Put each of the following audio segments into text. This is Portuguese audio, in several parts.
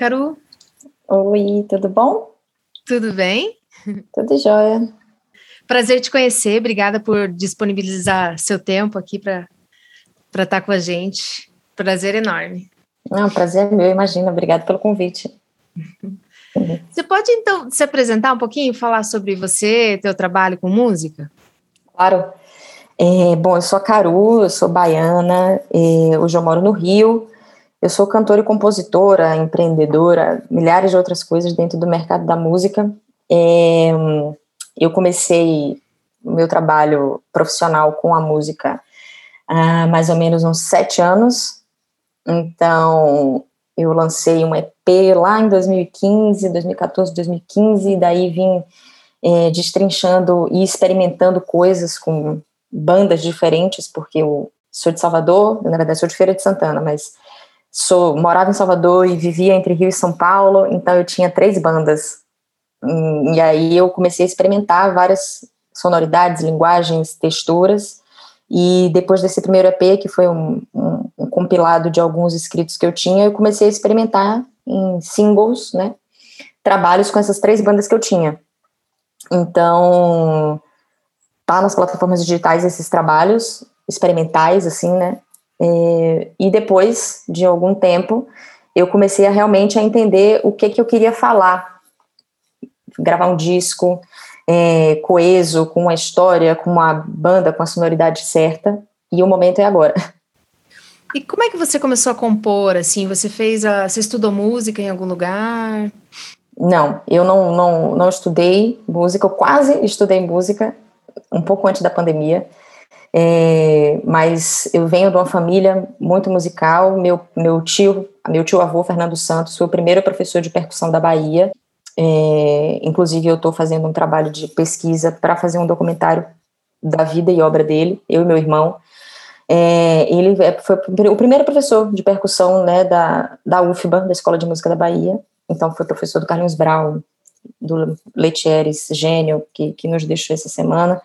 Oi, Caru. Oi, tudo bom? Tudo bem? Tudo jóia. Prazer te conhecer, obrigada por disponibilizar seu tempo aqui para estar tá com a gente. Prazer enorme. Não, prazer é meu, imagina, obrigada pelo convite. Você pode então se apresentar um pouquinho, falar sobre você, teu trabalho com música? Claro. É, bom, eu sou a Caru, eu sou baiana, é, hoje eu moro no Rio. Eu sou cantora e compositora, empreendedora, milhares de outras coisas dentro do mercado da música. É, eu comecei o meu trabalho profissional com a música há mais ou menos uns sete anos. Então, eu lancei um EP lá em 2015, 2014, 2015, e daí vim é, destrinchando e experimentando coisas com bandas diferentes, porque eu sou de Salvador, na verdade sou de Feira de Santana, mas sou morava em Salvador e vivia entre Rio e São Paulo, então eu tinha três bandas. E aí eu comecei a experimentar várias sonoridades, linguagens, texturas. E depois desse primeiro EP, que foi um, um, um compilado de alguns escritos que eu tinha, eu comecei a experimentar em singles, né? Trabalhos com essas três bandas que eu tinha. Então, tá nas plataformas digitais esses trabalhos experimentais, assim, né? É, e depois de algum tempo, eu comecei a realmente a entender o que que eu queria falar, gravar um disco é, coeso, com uma história, com uma banda, com a sonoridade certa. E o momento é agora. E como é que você começou a compor? Assim, você fez a, você estudou música em algum lugar? Não, eu não, não, não estudei música. Eu quase estudei música um pouco antes da pandemia. É, mas eu venho de uma família muito musical. Meu, meu tio, meu tio avô Fernando Santos, foi o primeiro professor de percussão da Bahia. É, inclusive, eu estou fazendo um trabalho de pesquisa para fazer um documentário da vida e obra dele, eu e meu irmão. É, ele é, foi o primeiro professor de percussão né, da, da UFBA, da Escola de Música da Bahia. Então, foi professor do Carlinhos Brown, do Letieres Gênio, que, que nos deixou essa semana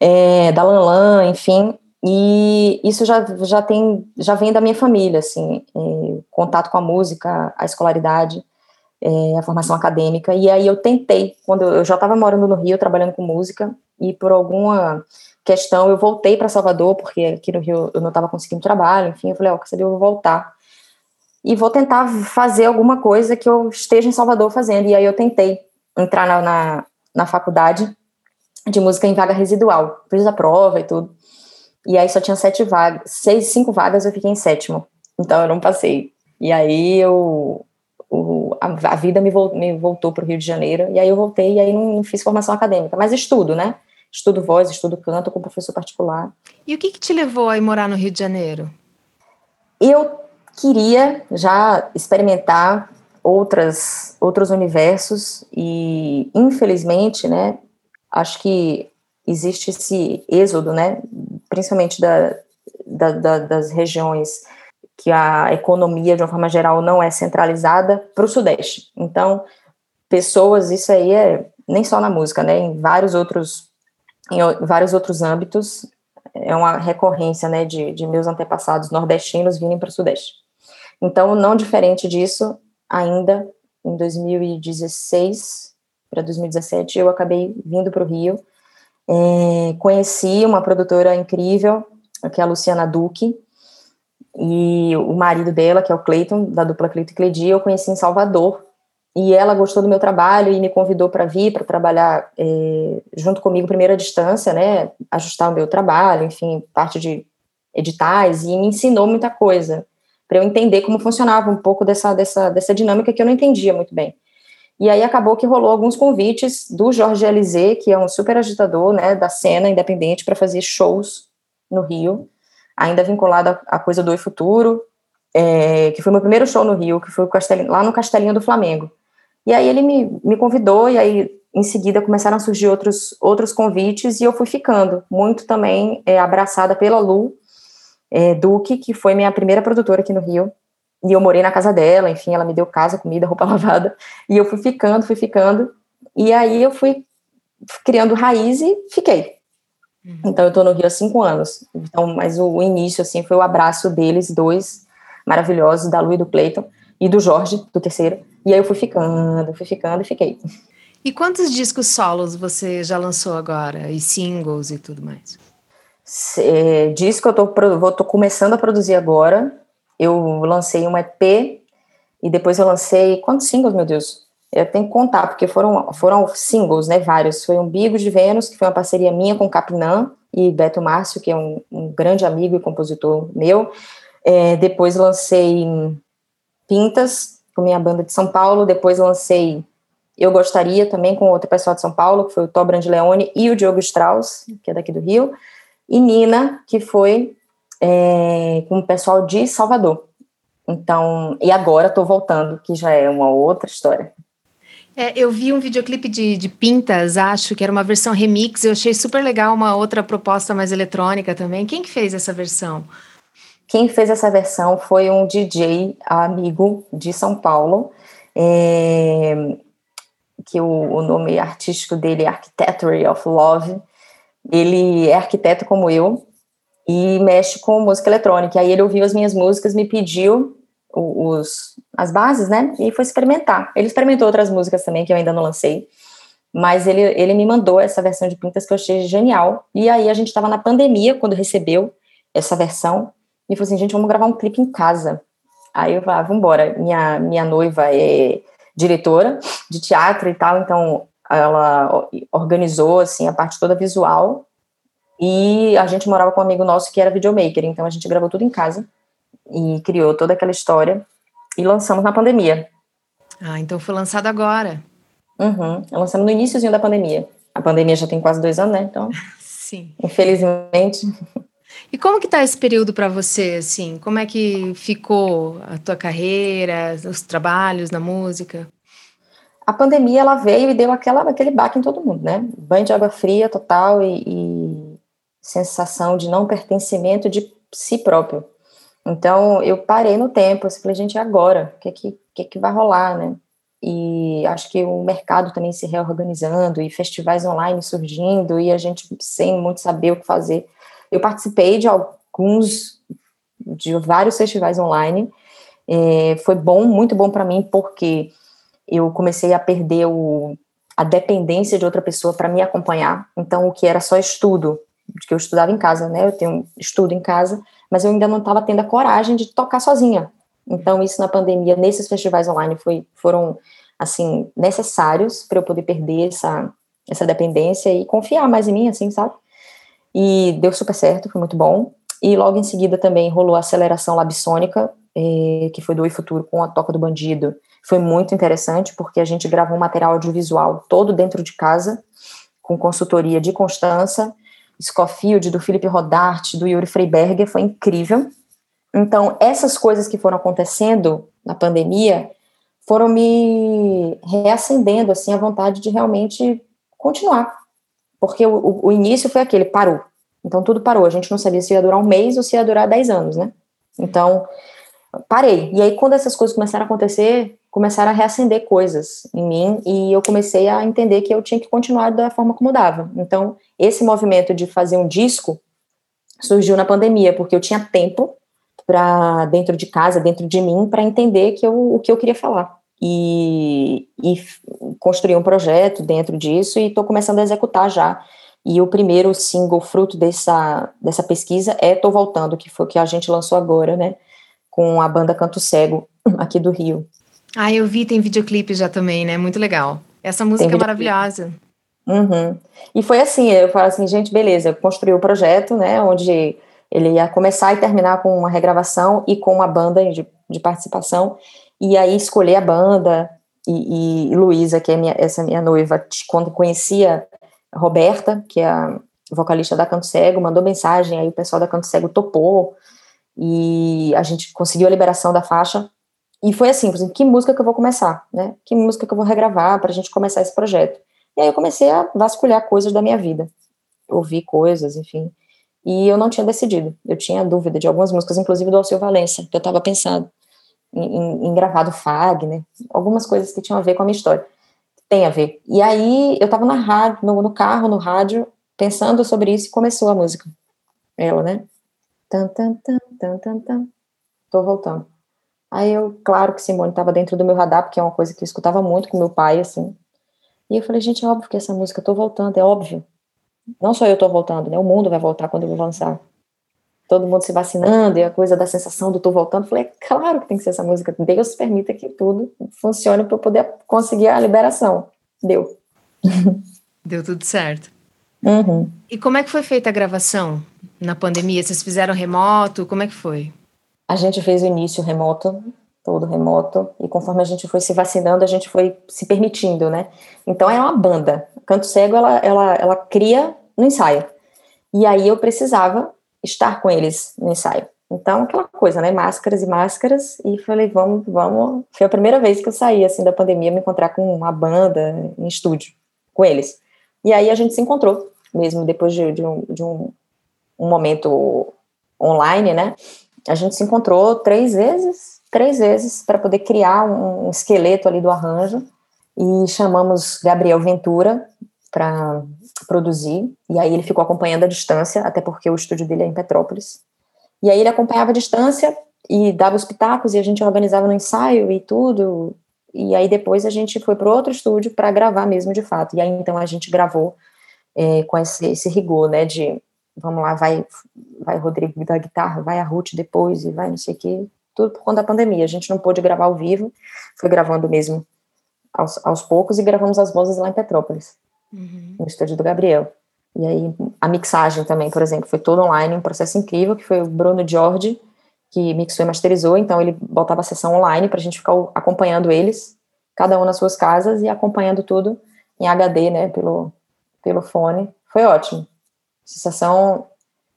é, da Lanlan, enfim, e isso já, já tem, já vem da minha família, assim, é, contato com a música, a escolaridade, é, a formação acadêmica, e aí eu tentei, quando eu, já estava morando no Rio, trabalhando com música, e por alguma questão eu voltei para Salvador, porque aqui no Rio eu não estava conseguindo trabalho, enfim, eu falei, ó, oh, quer eu vou voltar, e vou tentar fazer alguma coisa que eu esteja em Salvador fazendo, e aí eu tentei entrar na, na, na faculdade, de música em vaga residual. Fiz a prova e tudo. E aí só tinha sete vagas, seis, cinco vagas, eu fiquei em sétimo. Então eu não passei. E aí eu, o, a, a, vida me, vol, me voltou para o Rio de Janeiro, e aí eu voltei, e aí não, não, fiz formação acadêmica, mas estudo, né? Estudo voz, estudo canto com professor particular. E o que, que te levou a ir morar no Rio de Janeiro? Eu queria já experimentar outras outros universos e infelizmente, né, acho que existe esse êxodo, né, principalmente da, da, da, das regiões que a economia, de uma forma geral, não é centralizada, para o Sudeste. Então, pessoas, isso aí é nem só na música, né, em vários outros, em vários outros âmbitos, é uma recorrência, né, de, de meus antepassados nordestinos virem para o Sudeste. Então, não diferente disso, ainda em 2016, para 2017, eu acabei vindo para o Rio. É, conheci uma produtora incrível, que é a Luciana Duque, e o marido dela, que é o Cleiton, da dupla Cleiton e Cledi, eu conheci em Salvador. E ela gostou do meu trabalho e me convidou para vir, para trabalhar é, junto comigo, primeiro à distância, né, ajustar o meu trabalho, enfim, parte de editais, e me ensinou muita coisa, para eu entender como funcionava um pouco dessa, dessa, dessa dinâmica que eu não entendia muito bem. E aí acabou que rolou alguns convites do Jorge Alizé, que é um super agitador, né, da cena independente, para fazer shows no Rio, ainda vinculado à coisa do Oi Futuro, é, que foi meu primeiro show no Rio, que foi lá no Castelinho do Flamengo. E aí ele me, me convidou, e aí em seguida começaram a surgir outros, outros convites, e eu fui ficando, muito também é, abraçada pela Lu é, Duque, que foi minha primeira produtora aqui no Rio, e eu morei na casa dela, enfim, ela me deu casa, comida, roupa lavada, e eu fui ficando, fui ficando, e aí eu fui criando raiz e fiquei. Uhum. Então eu tô no Rio há cinco anos. Então, mas o, o, início, assim, foi o abraço deles, dois maravilhosos, da Lu e do Cleiton, e do Jorge, do terceiro. E aí eu fui ficando, fui ficando e fiquei. E quantos discos solos você já lançou agora? E singles e tudo mais? É, disco eu tô, vou, tô começando a produzir agora. Eu lancei um EP e depois eu lancei. Quantos singles, meu Deus? Eu tenho que contar, porque foram, foram singles, né? Vários. Foi um Bigo de Vênus, que foi uma parceria minha com Capinã e Beto Márcio, que é um, um grande amigo e compositor meu. É, depois lancei Pintas, com minha banda de São Paulo. Depois lancei Eu Gostaria, também com outro pessoal de São Paulo, que foi o Tó Leone e o Diogo Strauss, que é daqui do Rio. E Nina, que foi é, com o pessoal de Salvador. Então, e agora estou voltando, que já é uma outra história. É, eu vi um videoclipe de, de Pintas, acho que era uma versão remix. Eu achei super legal uma outra proposta mais eletrônica também. Quem que fez essa versão? Quem fez essa versão foi um DJ amigo de São Paulo, é, que o, o, nome artístico dele é Architecture of Love. Ele é arquiteto como eu e mexe com música eletrônica. Aí ele ouviu as minhas músicas, me pediu os, as bases, né? E foi experimentar. Ele experimentou outras músicas também que eu ainda não lancei, mas ele, ele me mandou essa versão de Pintas que eu achei genial. E aí a gente estava na pandemia quando recebeu essa versão e falou assim: gente, vamos gravar um clipe em casa. Aí eu falei: ah, vamos embora. Minha, minha noiva é diretora de teatro e tal, então ela organizou assim a parte toda visual e a gente morava com um amigo nosso que era videomaker, então a gente gravou tudo em casa e criou toda aquela história e lançamos na pandemia. Ah, então foi lançado agora. Uhum, lançamos no iníciozinho da pandemia. A pandemia já tem quase dois anos, né? Então, Sim. infelizmente. E como que tá esse período para você, assim? Como é que ficou a tua carreira, os trabalhos na música? A pandemia, ela veio e deu aquela, aquele baque em todo mundo, né? Banho de água fria total e, e sensação de não pertencimento de si próprio. Então, eu parei no tempo, eu falei, gente, agora? O que é que, que, é que vai rolar, né? E acho que o mercado também se reorganizando e festivais online surgindo e a gente sem muito saber o que fazer. Eu participei de alguns, de vários festivais online. É, foi bom, muito bom para mim, porque eu comecei a perder o, a dependência de outra pessoa para me acompanhar. Então, o que era só estudo, que eu estudava em casa, né? Eu tenho estudo em casa, mas eu ainda não estava tendo a coragem de tocar sozinha. Então, isso na pandemia, nesses festivais online, foi, foram, assim, necessários para eu poder perder essa, essa dependência e confiar mais em mim, assim, sabe? E deu super certo, foi muito bom. E logo em seguida também rolou a aceleração labsônica, eh, que foi do Oi Futuro com a Toca do Bandido. Foi muito interessante, porque a gente gravou um material audiovisual todo dentro de casa, com consultoria de Constança, Scofield, do Felipe Rodart, do Yuri Freiberger, foi incrível. Então, essas coisas que foram acontecendo na pandemia foram me reacendendo, assim, a vontade de realmente continuar. Porque o, o, início foi aquele, parou. Então, tudo parou. A gente não sabia se ia durar um mês ou se ia durar dez anos, né? Então, parei. E aí, quando essas coisas começaram a acontecer, começaram a reacender coisas em mim e eu comecei a entender que eu tinha que continuar da forma como dava. Então, esse movimento de fazer um disco surgiu na pandemia, porque eu tinha tempo para dentro de casa, dentro de mim, para entender que eu, o que eu queria falar. E, e construí um projeto dentro disso e estou começando a executar já. E o primeiro single fruto dessa, dessa pesquisa é Tô Voltando, que foi o que a gente lançou agora, né? Com a banda Canto Cego, aqui do Rio. Ah, eu vi, tem videoclipe já também, né? Muito legal. Essa música é maravilhosa. Uhum. E foi assim, eu falo assim, gente, beleza, eu construí o projeto, né, onde ele ia começar e terminar com uma regravação e com uma banda de, de participação, e aí escolher a banda, e, e Luísa, que é minha, essa minha noiva, quando conhecia Roberta, que é a vocalista da Canto Cego, mandou mensagem, aí o pessoal da Canto Cego topou, e a gente conseguiu a liberação da faixa, e foi assim, por exemplo, que música que eu vou começar, né? Que música que eu vou regravar para a gente começar esse projeto. E aí eu comecei a vasculhar coisas da minha vida, ouvir coisas, enfim. E eu não tinha decidido. Eu tinha dúvida de algumas músicas, inclusive do Alceu Valença, que eu estava pensando em, em, em gravar do Fagner, algumas coisas que tinham a ver com a minha história. Tem a ver. E aí eu estava no, no carro, no rádio, pensando sobre isso e começou a música. Ela, né? Tan, tan, tan, tan, tan, tan. Tô voltando. Aí eu, claro que Simone estava dentro do meu radar, porque é uma coisa que eu escutava muito com meu pai, assim. E eu falei, gente, é óbvio que essa música, eu tô voltando, é óbvio. Não só eu tô voltando, né? O mundo vai voltar quando eu vou lançar. Todo mundo se vacinando e a coisa da sensação do tô voltando. Eu falei, é claro que tem que ser essa música. Deus permita que tudo funcione para eu poder conseguir a liberação. Deu. Deu tudo certo. Uhum. E como é que foi feita a gravação na pandemia? Vocês fizeram remoto? Como é que foi? A gente fez o início remoto, todo remoto, e conforme a gente foi se vacinando, a gente foi se permitindo, né? Então é uma banda. Canto Cego, ela, ela, ela cria no ensaio. E aí eu precisava estar com eles no ensaio. Então, aquela coisa, né? Máscaras e máscaras. E falei, vamos, vamos. Foi a primeira vez que eu saí, assim, da pandemia, me encontrar com uma banda em estúdio, com eles. E aí a gente se encontrou, mesmo depois de, de, um, de um, um momento online, né? A gente se encontrou três vezes, três vezes, para poder criar um, esqueleto ali do arranjo. E chamamos Gabriel Ventura para produzir. E aí ele ficou acompanhando a distância, até porque o estúdio dele é em Petrópolis. E aí ele acompanhava a distância e dava os pitacos e a gente organizava no ensaio e tudo. E aí depois a gente foi para outro estúdio para gravar mesmo de fato. E aí então a gente gravou é, com esse, esse rigor, né, de vamos lá, vai, vai Rodrigo da guitarra, vai a Ruth depois e vai não sei o quê, tudo por conta da pandemia. A gente não pôde gravar ao vivo, foi gravando mesmo aos, aos poucos e gravamos as vozes lá em Petrópolis, uhum. no estúdio do Gabriel. E aí a mixagem também, por exemplo, foi todo online, um processo incrível, que foi o Bruno Jorge, que mixou e masterizou, então ele botava a sessão online para a gente ficar acompanhando eles, cada um nas suas casas e acompanhando tudo em HD, né, pelo, pelo fone. Foi ótimo. Sensação,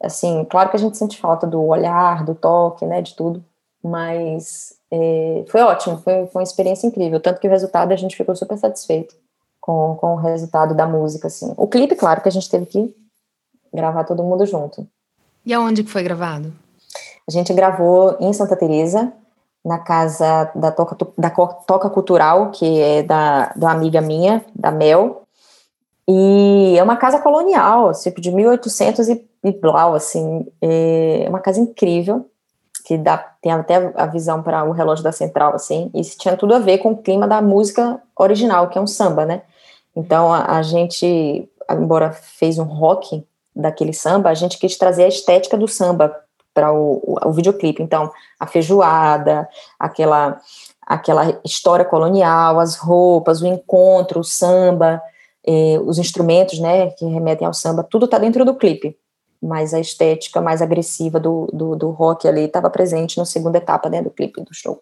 assim, claro que a gente sente falta do olhar, do toque, né, de tudo, mas é, foi ótimo, foi, foi uma experiência incrível, tanto que o resultado a gente ficou super satisfeito com, com o resultado da música, assim. O clipe, claro, que a gente teve que gravar todo mundo junto. E aonde que foi gravado? A gente gravou em Santa Teresa, na casa da Toca, da Toca Cultural, que é da, da amiga minha, da Mel, e é uma casa colonial, tipo de 1800 e, e blau, assim, é uma casa incrível, que dá, tem até a visão para o relógio da central, assim, isso tinha tudo a ver com o clima da música original, que é um samba, né? Então a, a gente, embora fez um rock daquele samba, a gente quis trazer a estética do samba para o, o, o videoclipe. Então, a feijoada, aquela aquela história colonial, as roupas, o encontro, o samba, eh, os instrumentos, né, que remetem ao samba, tudo está dentro do clipe, mas a estética mais agressiva do, do, do rock ali estava presente na segunda etapa né, do clipe, do show.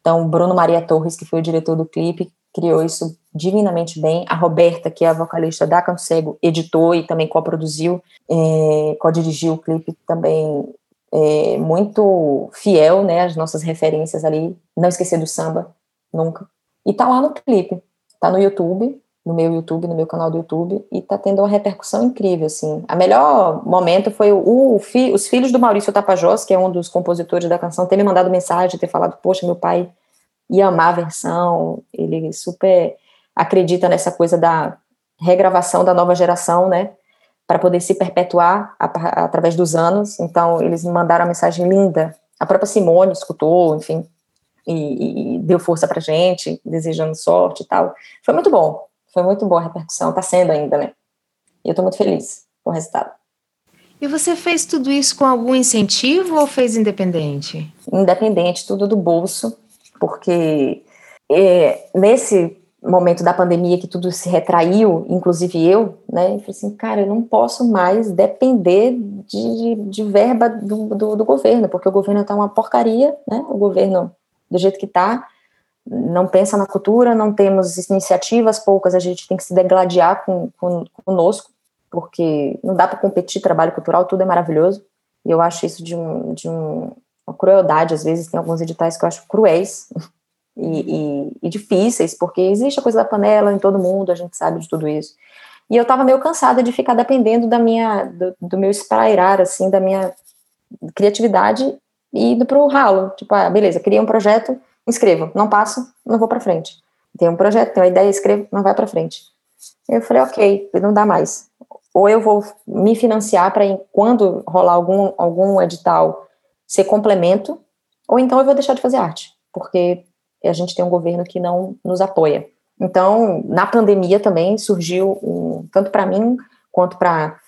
Então, Bruno Maria Torres, que foi o diretor do clipe, criou isso divinamente bem. A Roberta, que é a vocalista da Cego, editou e também co-produziu, eh, co-dirigiu o clipe também é, muito fiel, né, às nossas referências ali, não esquecer do samba, nunca. E tá lá no clipe, tá no YouTube, no meu YouTube, no meu canal do YouTube, e tá tendo uma repercussão incrível, assim. A melhor momento foi o, o fi, os filhos do Maurício Tapajós, que é um dos compositores da canção, ter me mandado mensagem, ter falado, poxa, meu pai ia amar a versão, ele super acredita nessa coisa da regravação da nova geração, né, para poder se perpetuar a, através dos anos, então eles me mandaram uma mensagem linda, a própria Simone escutou, enfim, e, e deu força pra gente, desejando sorte e tal. Foi muito bom, foi muito boa a repercussão, está sendo ainda, né? E eu estou muito feliz com o resultado. E você fez tudo isso com algum incentivo ou fez independente? Independente, tudo do bolso, porque é, nesse momento da pandemia que tudo se retraiu, inclusive eu, né, eu falei assim, cara, eu não posso mais depender de, de verba do, do, do governo, porque o governo está uma porcaria, né, o governo do jeito que está, não pensa na cultura, não temos iniciativas poucas, a gente tem que se degladiar com, com conosco, porque não dá para competir trabalho cultural, tudo é maravilhoso. E eu acho isso de, um, de um, uma crueldade, às vezes tem alguns editais que eu acho cruéis e, e, e difíceis, porque existe a coisa da panela em todo mundo, a gente sabe de tudo isso. E eu estava meio cansada de ficar dependendo da minha, do, do meu esprairar, assim, da minha criatividade e indo para o ralo. Tipo, ah, beleza, criei um projeto, escrevo, não passo, não vou para frente. Tem um projeto, tem uma ideia, escrevo, não vai para frente. Eu falei, ok, não dá mais. Ou eu vou me financiar para quando rolar algum, algum edital ser complemento ou então eu vou deixar de fazer arte, porque a gente tem um governo que não nos apoia. Então, na pandemia também surgiu, um, tanto para mim quanto para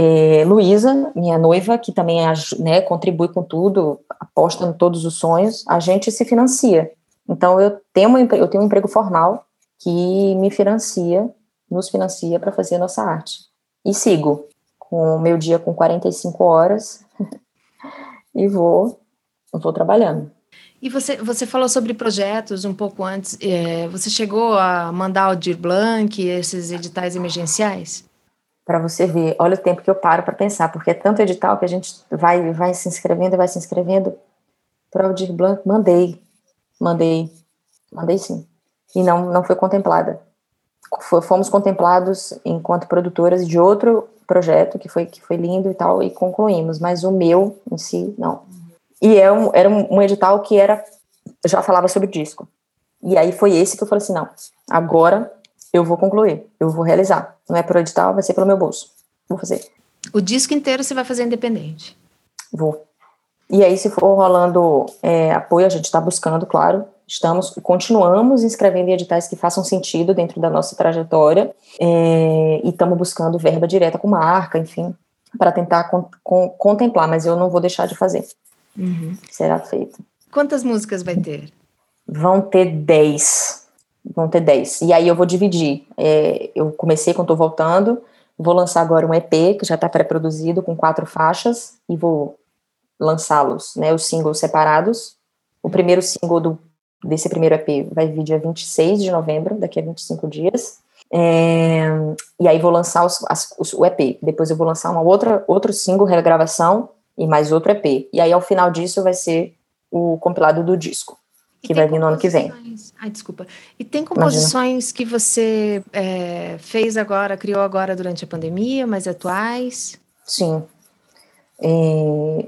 é, Luísa, minha noiva, que também né, contribui com tudo, aposta em todos os sonhos, a gente se financia. Então, eu tenho, uma, eu tenho um emprego formal que me financia, nos financia para fazer a nossa arte. E sigo com o meu dia com 45 horas e vou, vou trabalhando. E você, você falou sobre projetos um pouco antes. É, você chegou a mandar o Dir Blanc, esses editais emergenciais? Para você ver, olha o tempo que eu paro para pensar, porque é tanto edital que a gente vai, vai se inscrevendo e vai se inscrevendo. Para o Blanc, mandei, mandei, mandei sim. E não, não foi contemplada. Fomos contemplados enquanto produtoras de outro projeto que foi, que foi lindo e tal, e concluímos, mas o meu em si, não. E é um, era um, um edital que era já falava sobre disco. E aí foi esse que eu falei assim, não, agora eu vou concluir, eu vou realizar. Não é pro edital, vai ser pelo meu bolso. Vou fazer. O disco inteiro você vai fazer independente? Vou. E aí, se for rolando é, apoio, a gente está buscando, claro. Estamos, continuamos inscrevendo em editais que façam sentido dentro da nossa trajetória é, e estamos buscando verba direta com marca, enfim, para tentar con, con, contemplar, mas eu não vou deixar de fazer. Uhum. Será feito. Quantas músicas vai ter? Vão ter 10. Vão ter 10. E aí eu vou dividir. É, eu comecei quando estou voltando, vou lançar agora um EP que já está pré-produzido com quatro faixas e vou lançá-los, né, os singles separados. O primeiro single do, desse primeiro EP vai vir dia 26 de novembro, daqui a 25 dias. É, e aí vou lançar os, as, os, o EP. Depois eu vou lançar uma outra outro single, regravação, e mais outro EP. E aí, ao final disso, vai ser o compilado do disco, que vai vir no ano que vem. Ai, desculpa. E tem composições Imagina. que você é, fez agora, criou agora durante a pandemia, mais atuais? Sim. É,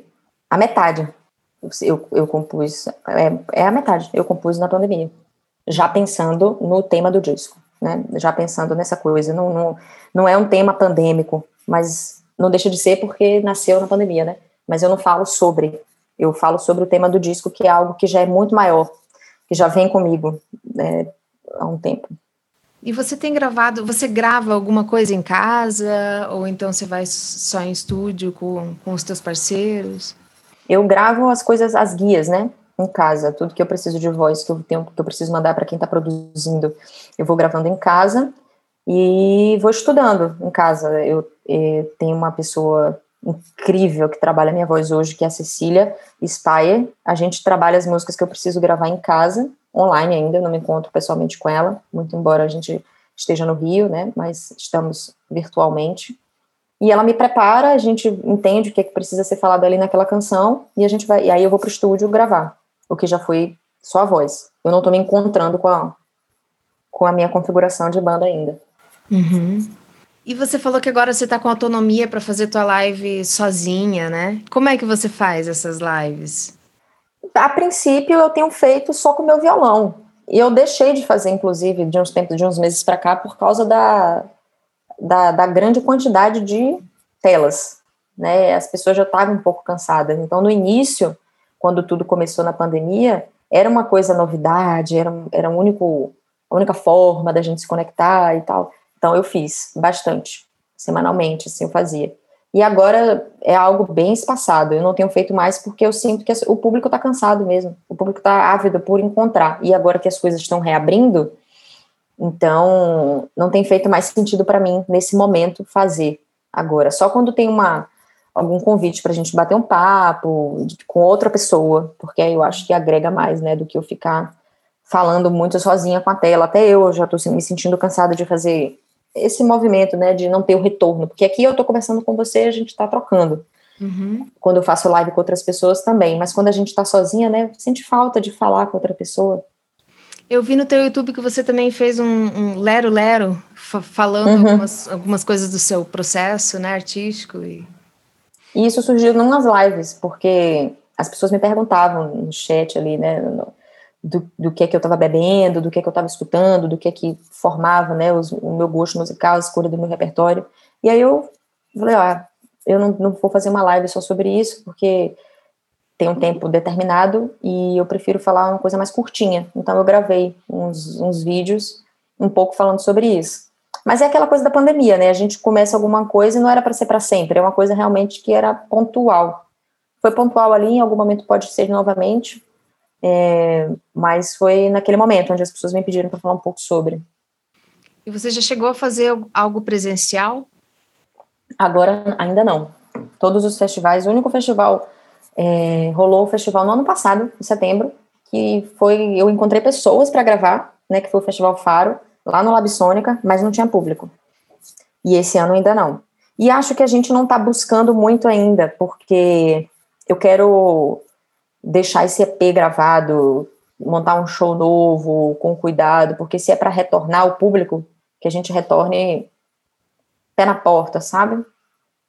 a metade eu, eu compus, é, é a metade, eu compus na pandemia, já pensando no tema do disco, né? Já pensando nessa coisa. Não, não, não é um tema pandêmico, mas não deixa de ser porque nasceu na pandemia, né? mas eu não falo sobre. Eu falo sobre o tema do disco, que é algo que já é muito maior, que já vem comigo né, há um tempo. E você tem gravado, você grava alguma coisa em casa, ou então você vai só em estúdio com, com os teus parceiros? Eu gravo as coisas, as guias, né? Em casa, tudo que eu preciso de voz, que eu tenho, que eu preciso mandar para quem está produzindo, eu vou gravando em casa e vou estudando em casa. Eu, eu eh, tenho uma pessoa incrível que trabalha minha voz hoje, que é a Cecília Spire. A gente trabalha as músicas que eu preciso gravar em casa, online ainda, eu não me encontro pessoalmente com ela, muito embora a gente esteja no Rio, né, mas estamos virtualmente. E ela me prepara, a gente entende o que é que precisa ser falado ali naquela canção, e a gente vai, e aí eu vou pro estúdio gravar, o que já foi só a voz. Eu não estou me encontrando com a, com a minha configuração de banda ainda. Uhum. E você falou que agora você está com autonomia para fazer tua live sozinha, né? Como é que você faz essas lives? A princípio eu tenho feito só com meu violão. E eu deixei de fazer, inclusive, de uns tempos, de uns meses para cá, por causa da, da, da, grande quantidade de telas. Né? As pessoas já estavam um pouco cansadas. Então, no início, quando tudo começou na pandemia, era uma coisa novidade, era, era um único, a única forma da gente se conectar e tal. Então eu fiz bastante, semanalmente, assim eu fazia. E agora é algo bem espaçado. Eu não tenho feito mais porque eu sinto que o público está cansado mesmo. O público está ávido por encontrar. E agora que as coisas estão reabrindo, então não tem feito mais sentido para mim nesse momento fazer agora. Só quando tem uma algum convite para a gente bater um papo com outra pessoa, porque aí eu acho que agrega mais, né, do que eu ficar falando muito sozinha com a tela. Até eu já estou me sentindo cansada de fazer esse movimento, né, de não ter o retorno, porque aqui eu estou conversando com você, a gente está trocando. Uhum. Quando eu faço live com outras pessoas também, mas quando a gente está sozinha, né, sente falta de falar com outra pessoa. Eu vi no teu YouTube que você também fez um, um lero lero falando uhum. algumas, algumas coisas do seu processo, né, artístico e e isso surgiu em umas lives, porque as pessoas me perguntavam no chat ali, né, no, do, do que é que eu estava bebendo, do que é que eu estava escutando, do que é que formava, né, os, o meu gosto musical, a escolha do meu repertório. E aí eu falei, ó, eu não, não vou fazer uma live só sobre isso, porque tem um tempo determinado e eu prefiro falar uma coisa mais curtinha. Então eu gravei uns, uns vídeos um pouco falando sobre isso. Mas é aquela coisa da pandemia, né? A gente começa alguma coisa e não era para ser para sempre, é uma coisa realmente que era pontual. Foi pontual ali, em algum momento pode ser novamente, é, mas foi naquele momento onde as pessoas me pediram para falar um pouco sobre. E você já chegou a fazer algo presencial? Agora ainda não. Todos os festivais, o único festival é, rolou o festival no ano passado, em setembro, que foi eu encontrei pessoas para gravar, né, que foi o Festival Faro, lá no Labsônica, mas não tinha público. E esse ano ainda não. E acho que a gente não está buscando muito ainda, porque eu quero deixar esse EP gravado, montar um show novo, com cuidado, porque se é para retornar o público, que a gente retorne pé na porta, sabe?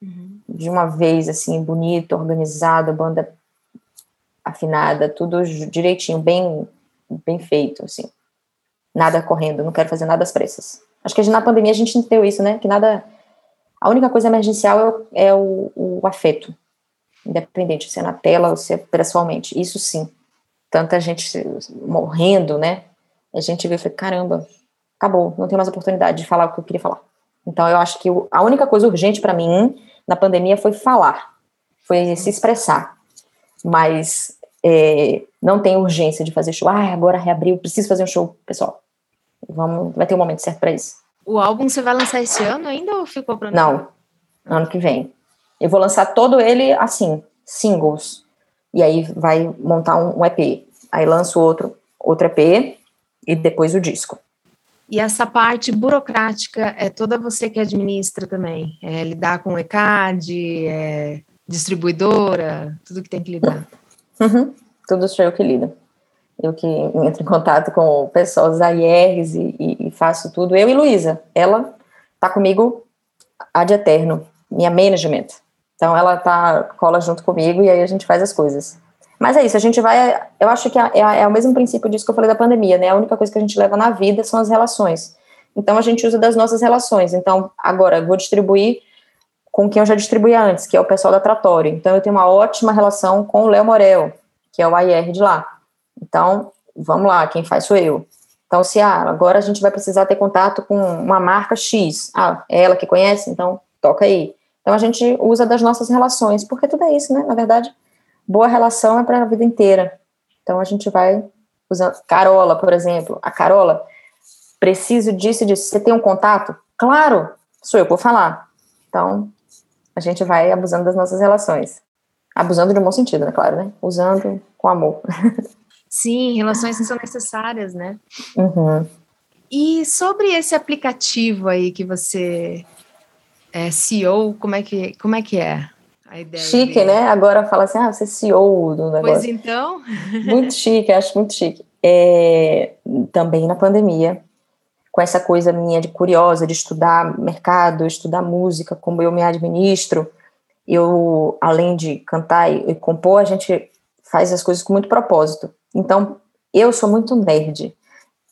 Uhum. De uma vez, assim, bonito, organizado, banda afinada, tudo direitinho, bem, bem feito, assim. Nada correndo, não quero fazer nada às pressas. Acho que na pandemia a gente entendeu isso, né? Que nada. A única coisa emergencial é o, é o, o afeto, independente se é na tela ou se é pessoalmente. Isso sim. Tanta gente morrendo, né? A gente vê e fala, caramba, acabou, não tenho mais oportunidade de falar o que eu queria falar. Então eu acho que a única coisa urgente para mim na pandemia foi falar, foi se expressar. Mas é, não tem urgência de fazer show. Ah, agora reabriu, preciso fazer um show, pessoal. Vamos, vai ter um momento certo para isso. O álbum você vai lançar esse ano ainda ou ficou para Não, ano que vem. Eu vou lançar todo ele assim, singles. E aí vai montar um, um EP. Aí lanço outro, outro EP e depois o disco. E essa parte burocrática é toda você que administra também? É lidar com ECAD, é distribuidora, tudo que tem que lidar? Uhum, tudo sou eu que lido. Eu que entro em contato com o pessoal dos AIRs e, e, e faço tudo. Eu e Luísa, ela tá comigo ad eterno, minha management. Então ela tá, cola junto comigo e aí a gente faz as coisas. Mas é isso, a gente vai. Eu acho que é, é, é, o mesmo princípio disso que eu falei da pandemia, né? A única coisa que a gente leva na vida são as relações. Então a gente usa das nossas relações. Então, agora, eu vou distribuir com quem eu já distribuía antes, que é o pessoal da Tratório. Então, eu tenho uma ótima relação com o Léo Morel, que é o AIR de lá. Então, vamos lá, quem faz sou eu. Então, se ah, agora a gente vai precisar ter contato com uma marca X, ah, é ela que conhece, então toca aí. Então, a gente usa das nossas relações, porque tudo é isso, né? Na verdade, boa relação é para a vida inteira. Então a gente vai usando. Carola, por exemplo. A Carola, preciso disso e disso. Você tem um contato? Claro, sou eu que vou falar. Então a gente vai abusando das nossas relações. Abusando de um bom sentido, né? Claro, né? Usando com amor. Sim, relações que são necessárias, né? Uhum. E sobre esse aplicativo aí que você é CEO, como é que, como é, que é? chique, dele. né? Agora fala assim, ah, você é CEO do negócio. Pois então. muito chique, acho muito chique. É, também na pandemia, com essa coisa minha de curiosa, de estudar mercado, estudar música, como eu me administro, eu, além de cantar e, e compor, a gente faz as coisas com muito propósito. Então, eu sou muito nerd.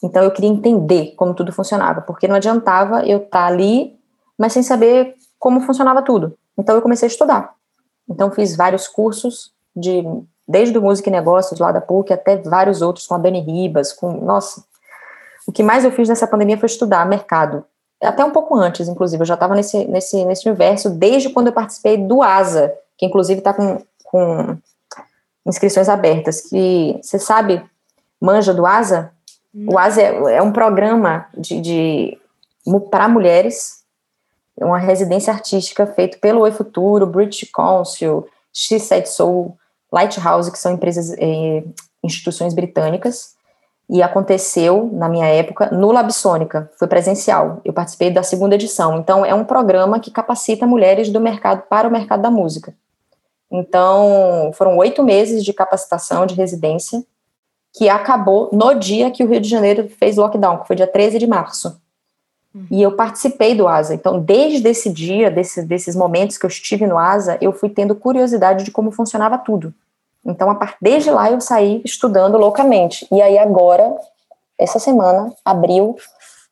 Então, eu queria entender como tudo funcionava, porque não adiantava eu estar ali, mas sem saber como funcionava tudo. Então, eu comecei a estudar. Então, fiz vários cursos, de desde o Música e Negócios lá da PUC até vários outros com a Dani Ribas, com, nossa, o que mais eu fiz nessa pandemia foi estudar mercado. Até um pouco antes, inclusive, eu já estava nesse, nesse, nesse universo desde quando eu participei do ASA, que inclusive está com, com inscrições abertas, que você sabe, manja do ASA? O ASA é, é um programa de, de para mulheres uma residência artística feita pelo Oi Futuro, British Council, She Soul, Lighthouse, que são empresas, eh, instituições britânicas, e aconteceu, na minha época, no Labsônica, foi presencial. Eu participei da segunda edição. Então, é um programa que capacita mulheres do mercado para o mercado da música. Então, foram oito meses de capacitação, de residência, que acabou no dia que o Rio de Janeiro fez lockdown, que foi dia 13 de março. E eu participei do ASA. Então, desde esse dia, desse, desses momentos que eu estive no ASA, eu fui tendo curiosidade de como funcionava tudo. Então, a desde lá eu saí estudando loucamente. E aí agora, essa semana, abriu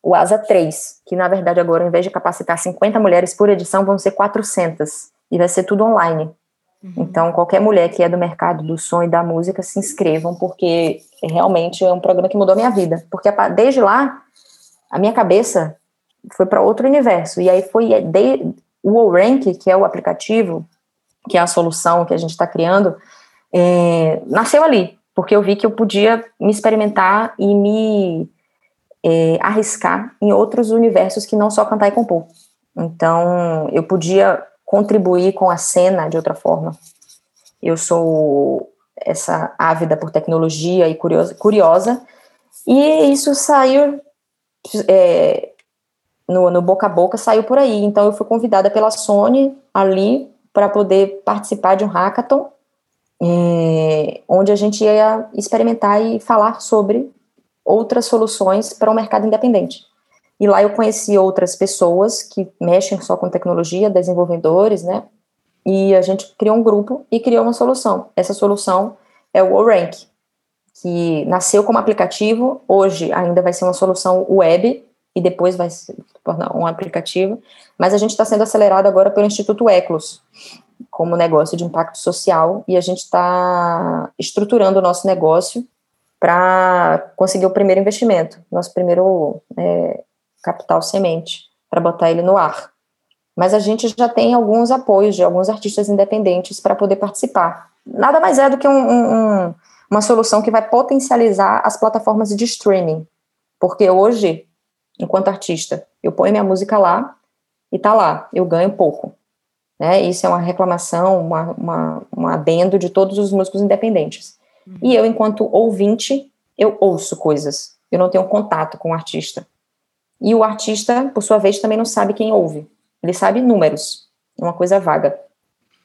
o ASA 3, que na verdade agora, ao invés de capacitar 50 mulheres por edição, vão ser 400. E vai ser tudo online. Uhum. Então, qualquer mulher que é do mercado do som e da música, se inscrevam, porque realmente é um programa que mudou a minha vida. Porque desde lá, a minha cabeça foi para outro universo. E aí foi de, o Rank, que é o aplicativo, que é a solução que a gente está criando, é, nasceu ali, porque eu vi que eu podia me experimentar e me é, arriscar em outros universos que não só cantar e compor. Então, eu podia contribuir com a cena de outra forma. Eu sou essa ávida por tecnologia e curiosa, curiosa e isso saiu é, no, no, boca a boca, saiu por aí. Então, eu fui convidada pela Sony ali para poder participar de um hackathon, é, onde a gente ia experimentar e falar sobre outras soluções para o mercado independente. E lá eu conheci outras pessoas que mexem só com tecnologia, desenvolvedores, né? E a gente criou um grupo e criou uma solução. Essa solução é o ORank, que nasceu como aplicativo, hoje ainda vai ser uma solução web e depois vai um aplicativo, mas a gente está sendo acelerado agora pelo Instituto Eclos, como negócio de impacto social, e a gente está estruturando o nosso negócio para conseguir o primeiro investimento, nosso primeiro é, capital semente, para botar ele no ar. Mas a gente já tem alguns apoios de alguns artistas independentes para poder participar. Nada mais é do que um, um, uma solução que vai potencializar as plataformas de streaming. Porque hoje, enquanto artista, eu ponho minha música lá e tá lá, eu ganho pouco. Né? Isso é uma reclamação, uma, uma, um adendo de todos os músicos independentes. Uhum. E eu, enquanto ouvinte, eu ouço coisas. Eu não tenho contato com o artista. E o artista, por sua vez, também não sabe quem ouve. Ele sabe números, é uma coisa vaga.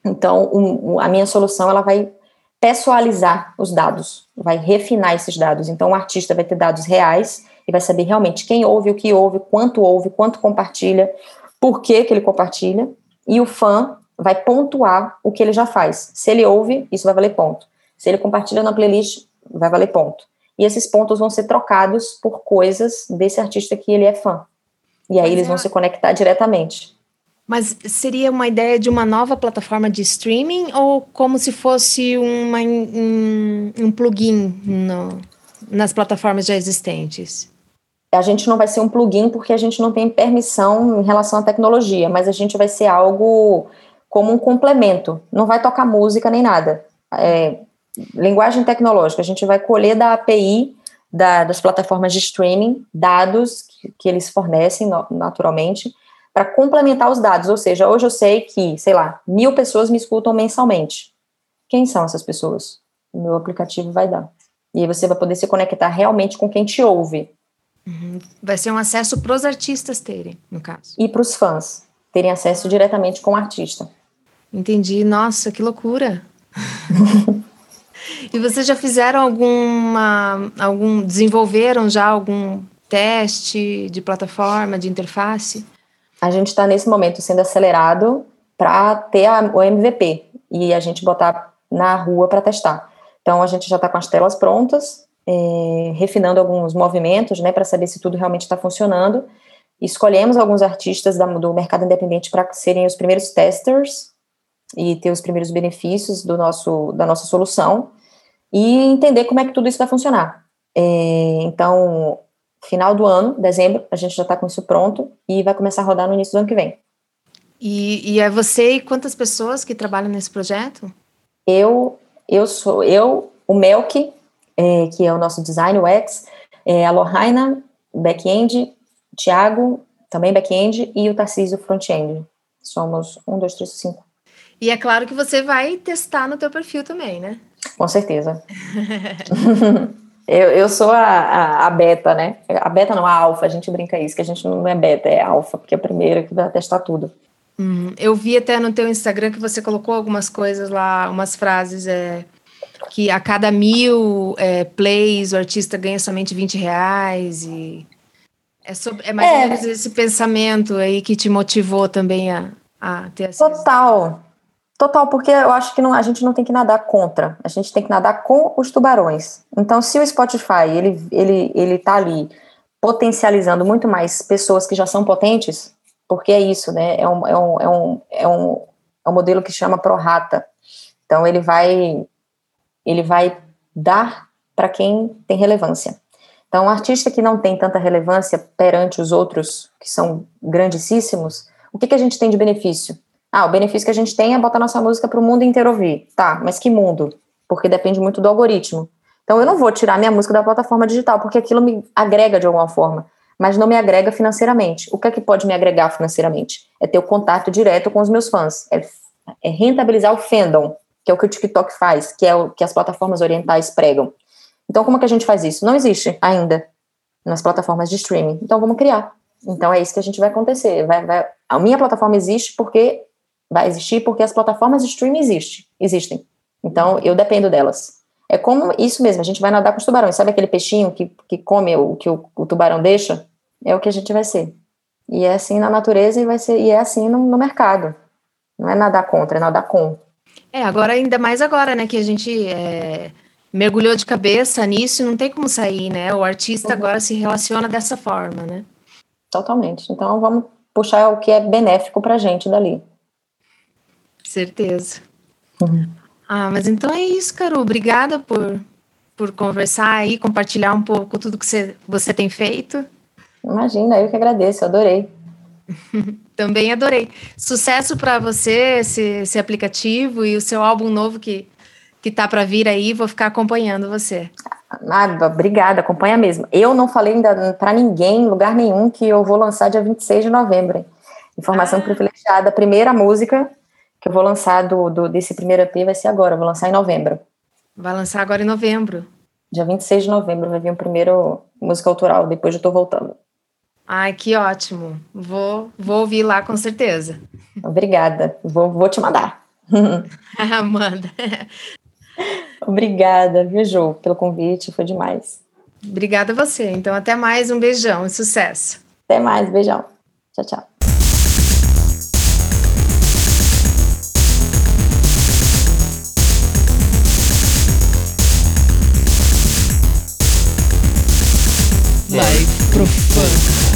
Então, um, a minha solução ela vai pessoalizar os dados, vai refinar esses dados. Então, o artista vai ter dados reais e vai saber realmente quem ouve, o que ouve, quanto ouve, quanto compartilha, por que, que ele compartilha. E o fã vai pontuar o que ele já faz. Se ele ouve, isso vai valer ponto. Se ele compartilha na playlist, vai valer ponto. E esses pontos vão ser trocados por coisas desse artista que ele é fã. E aí Mas eles é... vão se conectar diretamente. Mas seria uma ideia de uma nova plataforma de streaming ou como se fosse uma, um, um plugin no, nas plataformas já existentes? A gente não vai ser um plugin porque a gente não tem permissão em relação à tecnologia, mas a gente vai ser algo como um complemento. Não vai tocar música nem nada. É, linguagem tecnológica, a gente vai colher da API da, das plataformas de streaming dados que, que eles fornecem naturalmente para complementar os dados. Ou seja, hoje eu sei que, sei lá, mil pessoas me escutam mensalmente. Quem são essas pessoas? O meu aplicativo vai dar. E aí você vai poder se conectar realmente com quem te ouve. Uhum. Vai ser um acesso para os artistas terem, no caso. E para os fãs terem acesso diretamente com o artista. Entendi. Nossa, que loucura! E vocês já fizeram alguma, algum, desenvolveram já algum teste de plataforma, de interface? A gente está nesse momento sendo acelerado para ter a, o MVP e a gente botar na rua para testar. Então a gente já está com as telas prontas, é, refinando alguns movimentos, né, para saber se tudo realmente está funcionando. Escolhemos alguns artistas da, do mercado independente para serem os primeiros testers e ter os primeiros benefícios do nosso, da nossa solução e entender como é que tudo isso vai funcionar. É, então, final do ano, dezembro, a gente já está com isso pronto e vai começar a rodar no início do ano que vem. E, e é você e quantas pessoas que trabalham nesse projeto? Eu, eu sou eu, o Melk, é, que é o nosso design UX, é, a Lohaina, back-end, Thiago, também back-end, e o Tarcísio, front-end. Somos um, dois, três, cinco. E é claro que você vai testar no teu perfil também, né? Com certeza. eu, eu sou a, a, a, beta, né? A beta não, a alfa, a gente brinca isso, que a gente não é beta, é alfa, porque é a primeira que vai testar tudo. Hum, eu vi até no teu Instagram que você colocou algumas coisas lá, umas frases, é, que a cada mil é, plays o artista ganha somente 20 reais e... É, sobre, é mais é. ou menos esse pensamento aí que te motivou também a, a ter essa... Total, Total, porque eu acho que não, a gente não tem que nadar contra, a gente tem que nadar com os tubarões. Então, se o Spotify ele, ele, ele tá ali potencializando muito mais pessoas que já são potentes, porque é isso, né? É um, é um, é um, é um, é um modelo que chama pro rata. Então ele vai ele vai dar para quem tem relevância. Então, um artista que não tem tanta relevância perante os outros, que são grandíssimos, o que, que a gente tem de benefício? Ah, o benefício que a gente tem é botar nossa música para o mundo inteiro ouvir. Tá, mas que mundo? Porque depende muito do algoritmo. Então, eu não vou tirar minha música da plataforma digital, porque aquilo me agrega de alguma forma, mas não me agrega financeiramente. O que é que pode me agregar financeiramente? É ter o contato direto com os meus fãs, é, é rentabilizar o fandom, que é o que o TikTok faz, que é o que as plataformas orientais pregam. Então, como é que a gente faz isso? Não existe ainda nas plataformas de streaming. Então, vamos criar. Então, é isso que a gente vai acontecer. Vai, vai, a minha plataforma existe porque vai existir porque as plataformas de streaming existem. existem. Então, eu dependo delas. É como isso mesmo, a gente vai nadar com os tubarões. Sabe aquele peixinho que, que come o que o, o tubarão deixa? É o que a gente vai ser. E é assim na natureza e vai ser e é assim no, no mercado. Não é nadar contra, é nadar com. É, agora ainda mais agora, né, que a gente é, mergulhou de cabeça nisso, não tem como sair, né? O artista uhum. agora se relaciona dessa forma, né? Totalmente. Então vamos puxar o que é benéfico para a gente dali. Certeza. Uhum. Ah, mas então é isso, Caro. Obrigada por, por conversar e compartilhar um pouco tudo que você, você tem feito. Imagina, eu que agradeço, adorei. Também adorei. Sucesso para você, esse, esse aplicativo e o seu álbum novo que que tá para vir aí, vou ficar acompanhando você. Nada, obrigada, acompanha mesmo. Eu não falei ainda para ninguém, em lugar nenhum, que eu vou lançar dia 26 de novembro. Informação ah. privilegiada, a primeira música que eu vou lançar do, do, desse primeiro EP vai ser agora, vou lançar em novembro. Vai lançar agora em novembro. Dia 26 de novembro vai vir o primeiro música autoral, depois eu tô voltando. Ai, que ótimo. Vou, vou ouvir lá com certeza. Obrigada. Vou, vou te mandar. Manda. Obrigada, viu, Ju, pelo convite, foi demais. Obrigada a você. Então, até mais, um beijão e sucesso. Até mais, beijão. Tchau, tchau. Live Profano.